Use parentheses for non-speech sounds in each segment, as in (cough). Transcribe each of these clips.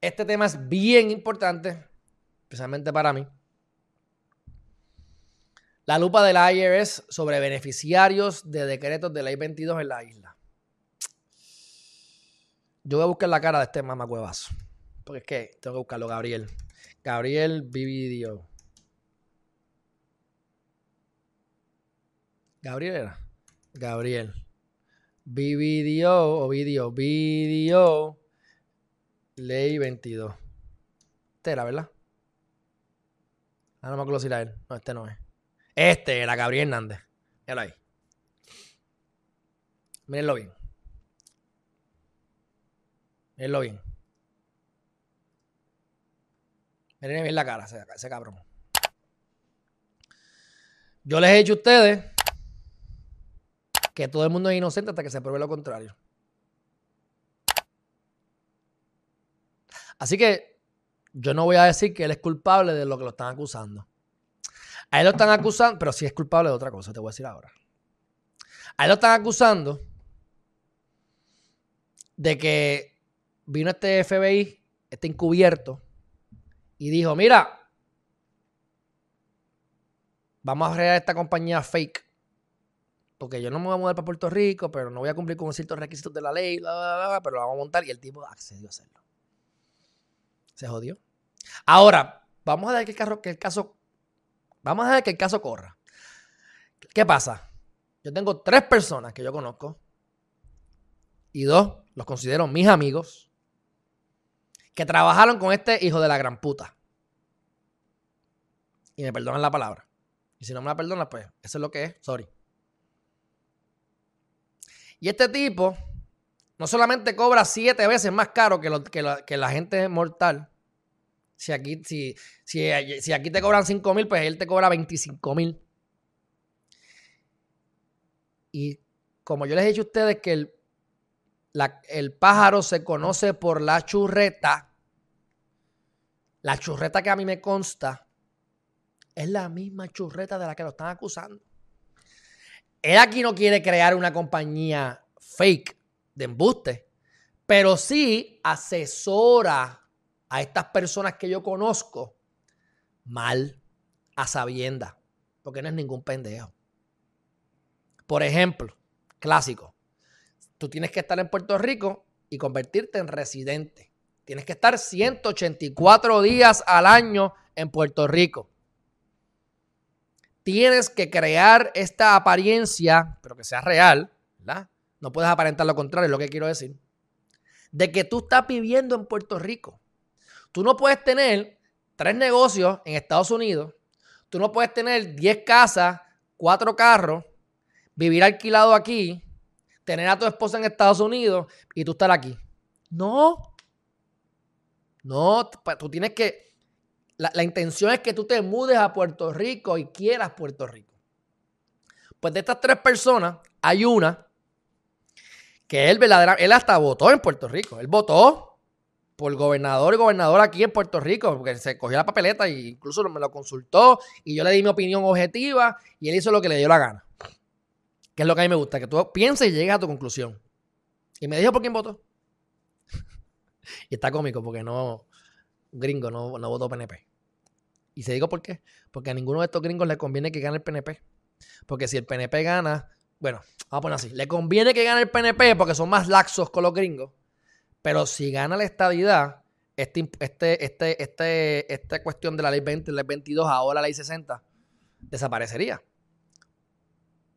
Este tema es bien importante, especialmente para mí. La lupa del IRS sobre beneficiarios de decretos de ley 22 en la isla. Yo voy a buscar la cara de este mamacuevazo. Porque es que tengo que buscarlo, Gabriel. Gabriel Vividio. Gabriel era. Gabriel. Vividio o video. Video. Ley 22. Este era, ¿verdad? Ah, no me acuerdo si era él. No, este no es. Este era Gabriel Hernández. Míralo ahí. Mírenlo bien. Mírenlo bien. Miren bien la cara, ese, ese cabrón. Yo les he dicho a ustedes que todo el mundo es inocente hasta que se pruebe lo contrario. Así que yo no voy a decir que él es culpable de lo que lo están acusando. A él lo están acusando, pero sí es culpable de otra cosa, te voy a decir ahora. A él lo están acusando de que vino este FBI, este encubierto, y dijo, mira, vamos a crear esta compañía fake, porque yo no me voy a mudar para Puerto Rico, pero no voy a cumplir con ciertos requisitos de la ley, pero lo vamos a montar, y el tipo accedió a hacerlo. Se jodió. Ahora, vamos a ver que el, caso Vamos a ver que el caso corra. ¿Qué pasa? Yo tengo tres personas que yo conozco y dos los considero mis amigos que trabajaron con este hijo de la gran puta. Y me perdonan la palabra. Y si no me la perdonan, pues eso es lo que es. Sorry. Y este tipo no solamente cobra siete veces más caro que, que, que la gente mortal, si aquí, si, si, aquí te cobran 5 mil, pues él te cobra 25 mil. Y como yo les he dicho a ustedes que el, el pájaro se conoce por la churreta, la churreta que a mí me consta es la misma churreta de la que lo están acusando. Él aquí no quiere crear una compañía fake de embuste, pero sí asesora a estas personas que yo conozco mal, a sabienda, porque no es ningún pendejo. Por ejemplo, clásico, tú tienes que estar en Puerto Rico y convertirte en residente. Tienes que estar 184 días al año en Puerto Rico. Tienes que crear esta apariencia, pero que sea real, ¿verdad? No puedes aparentar lo contrario, es lo que quiero decir. De que tú estás viviendo en Puerto Rico. Tú no puedes tener tres negocios en Estados Unidos. Tú no puedes tener 10 casas, cuatro carros, vivir alquilado aquí, tener a tu esposa en Estados Unidos y tú estar aquí. No. No, pues, tú tienes que... La, la intención es que tú te mudes a Puerto Rico y quieras Puerto Rico. Pues de estas tres personas, hay una que él verdaderamente, él hasta votó en Puerto Rico. Él votó por gobernador y gobernador aquí en Puerto Rico, porque se cogió la papeleta e incluso me lo consultó y yo le di mi opinión objetiva y él hizo lo que le dio la gana. Que es lo que a mí me gusta, que tú pienses y llegues a tu conclusión. Y me dijo por quién votó. (laughs) y está cómico porque no, gringo, no, no votó PNP. Y se digo por qué. Porque a ninguno de estos gringos le conviene que gane el PNP. Porque si el PNP gana, bueno, vamos a poner así, le conviene que gane el PNP porque son más laxos con los gringos pero si gana la estadidad, este, este, este, este, esta cuestión de la ley 20, la ley 22, ahora la ley 60, desaparecería.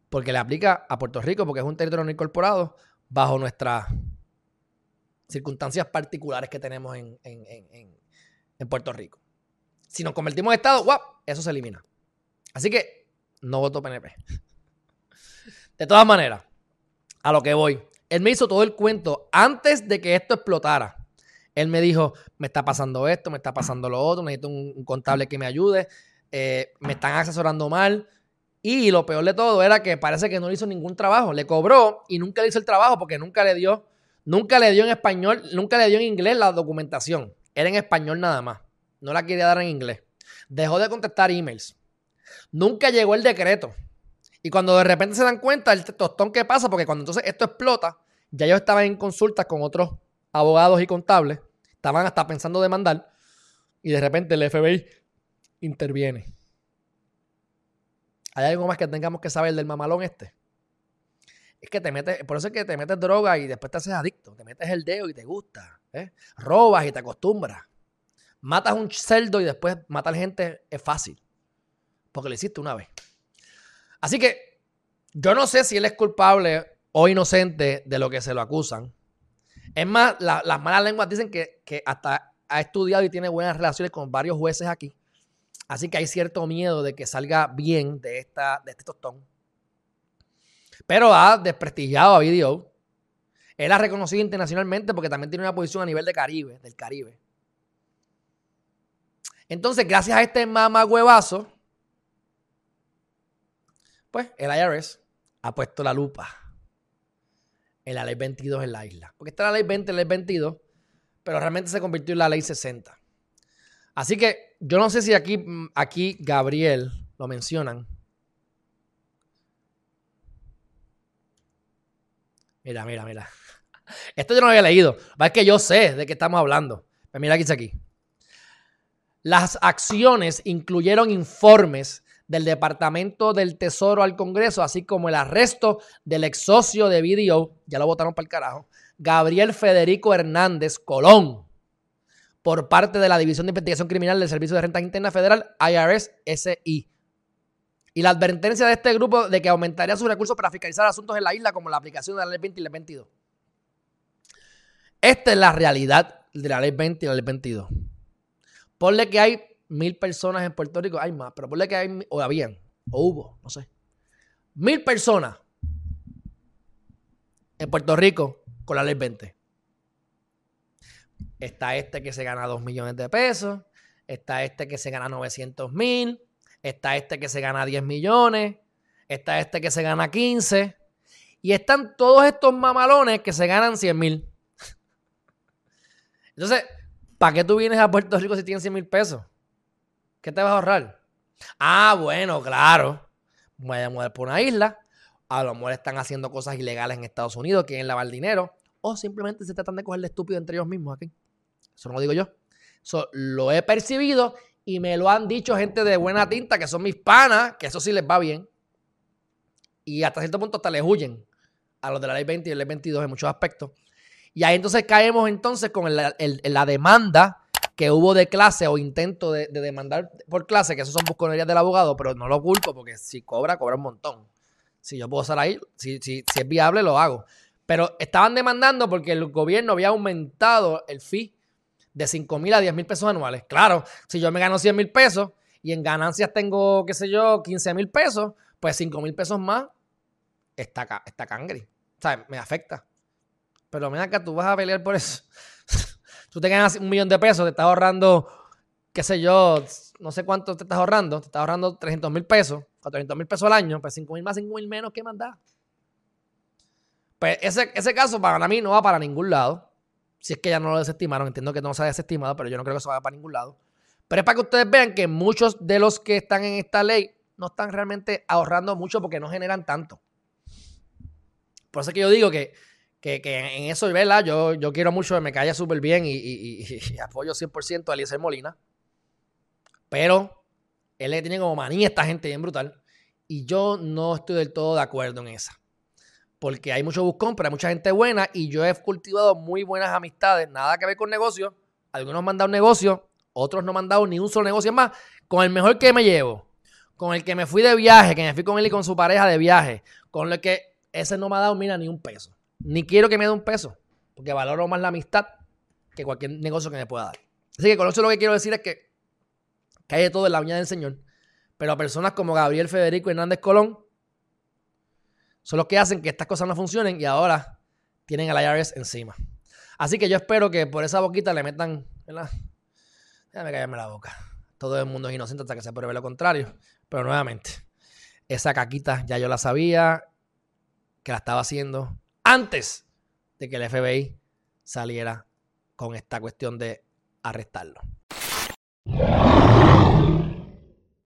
Porque le aplica a Puerto Rico, porque es un territorio no incorporado, bajo nuestras circunstancias particulares que tenemos en, en Puerto Rico. Si nos convertimos en Estado, ¡guap! Eso se elimina. Así que no voto PNP. De todas maneras, a lo que voy. Él me hizo todo el cuento antes de que esto explotara. Él me dijo, me está pasando esto, me está pasando lo otro, necesito un, contable que me ayude, eh, me están asesorando mal. Y lo peor de todo era que parece que no hizo ningún trabajo. Le cobró y nunca le hizo el trabajo porque nunca le dio, nunca le dio en español, nunca le dio en inglés la documentación. Era en español nada más. No la quería dar en inglés. Dejó de contestar emails. Nunca llegó el decreto. Y cuando de repente se dan cuenta el tostón que pasa, porque cuando entonces esto explota, ya yo estaba en consultas con otros abogados y contables, estaban hasta pensando demandar y de repente el FBI interviene. ¿Hay algo más que tengamos que saber del mamalón este? Es que te metes, por eso es que te metes droga y después te haces adicto. Te metes el dedo y te gusta. ¿eh? Robas y te acostumbras. Matas un cerdo y después matar gente es fácil. Porque lo hiciste una vez. Así que yo no sé si él es culpable o inocente de lo que se lo acusan. Es más, las malas lenguas dicen que, que hasta ha estudiado y tiene buenas relaciones con varios jueces aquí. Así que hay cierto miedo de que salga bien de, esta, de este tostón. Pero ha desprestigiado a Video. Él ha reconocido internacionalmente porque también tiene una posición a nivel de Caribe, del Caribe. Entonces, gracias a este mamagüevazo, pues el IRS ha puesto la lupa en la ley 22 en la isla. Porque está la ley 20, la ley 22, pero realmente se convirtió en la ley 60. Así que yo no sé si aquí, aquí Gabriel lo mencionan. Mira, mira, mira. (laughs) Esto yo no había leído. Es que yo sé de qué estamos hablando. Pero pues mira aquí dice aquí. Las acciones incluyeron informes del Departamento del Tesoro al Congreso, así como el arresto del ex socio de BDO, ya lo votaron para el carajo, Gabriel Federico Hernández Colón, por parte de la División de Investigación Criminal del Servicio de Renta Interna Federal, IRS SI. Y la advertencia de este grupo de que aumentaría sus recursos para fiscalizar asuntos en la isla, como la aplicación de la Ley 20 y la Ley 22. Esta es la realidad de la Ley 20 y la Ley 22. Ponle que hay mil personas en Puerto Rico, hay más, pero ponle que hay, o habían, o hubo, no sé. Mil personas en Puerto Rico con la ley 20. Está este que se gana 2 millones de pesos, está este que se gana 900 mil, está este que se gana 10 millones, está este que se gana 15, y están todos estos mamalones que se ganan 100 mil. (laughs) Entonces, ¿para qué tú vienes a Puerto Rico si tienes 100 mil pesos? ¿Qué te vas a ahorrar? Ah, bueno, claro. Voy a mudar por una isla. A lo mejor están haciendo cosas ilegales en Estados Unidos, quieren lavar dinero. O simplemente se tratan de cogerle estúpido entre ellos mismos aquí. Eso no lo digo yo. Eso lo he percibido y me lo han dicho gente de buena tinta, que son mis panas, que eso sí les va bien. Y hasta cierto punto hasta les huyen a los de la ley 20 y la ley 22 en muchos aspectos. Y ahí entonces caemos entonces con la demanda que hubo de clase o intento de, demandar por clase, que eso son busconerías del abogado, pero no lo culpo porque si cobra, cobra un montón. Si yo puedo estar ahí, si, si, si es viable, lo hago. Pero estaban demandando porque el gobierno había aumentado el fee de 5 mil a 10 mil pesos anuales. Claro, si yo me gano 100 mil pesos y en ganancias tengo, qué sé yo, 15 mil pesos, pues 5 mil pesos más está, está cangre. O sea, me afecta. Pero mira que tú vas a pelear por eso. Tú te ganas un millón de pesos, te estás ahorrando, qué sé yo, no sé cuánto te estás ahorrando, te estás ahorrando 300 mil pesos, 400 mil pesos al año, pues 5 mil más, 5 mil menos, ¿qué más da? Pues ese, ese caso para mí no va para ningún lado. Si es que ya no lo desestimaron, entiendo que no se ha desestimado, pero yo no creo que eso vaya para ningún lado. Pero es para que ustedes vean que muchos de los que están en esta ley no están realmente ahorrando mucho porque no generan tanto. Por eso es que yo digo que que, en eso, ¿verdad? Yo, yo quiero mucho, me calla súper bien y, apoyo 100% a Eliezer Molina. Pero él le tiene como manía esta gente bien brutal. Y yo no estoy del todo de acuerdo en esa. Porque hay mucho buscón, pero hay mucha gente buena y yo he cultivado muy buenas amistades, nada que ver con negocios. Algunos me han dado negocio, otros no me han dado ni un solo negocio más. Con el mejor que me llevo, con el que me fui de viaje, que me fui con él y con su pareja de viaje, con el que ese no me ha dado, mira, ni un peso. Ni quiero que me dé un peso, porque valoro más la amistad que cualquier negocio que me pueda dar. Así que con eso lo que quiero decir es que, de todo en la viña del Señor. Pero personas como Gabriel Federico Hernández Colón son los que hacen que estas cosas no funcionen y ahora tienen al IRS encima. Así que yo espero que por esa boquita le metan, ¿verdad? Déjame callarme la boca. Todo el mundo es inocente hasta que se pruebe lo contrario. Pero nuevamente, esa caquita ya yo la sabía que la estaba haciendo antes de que el FBI saliera con esta cuestión de arrestarlo.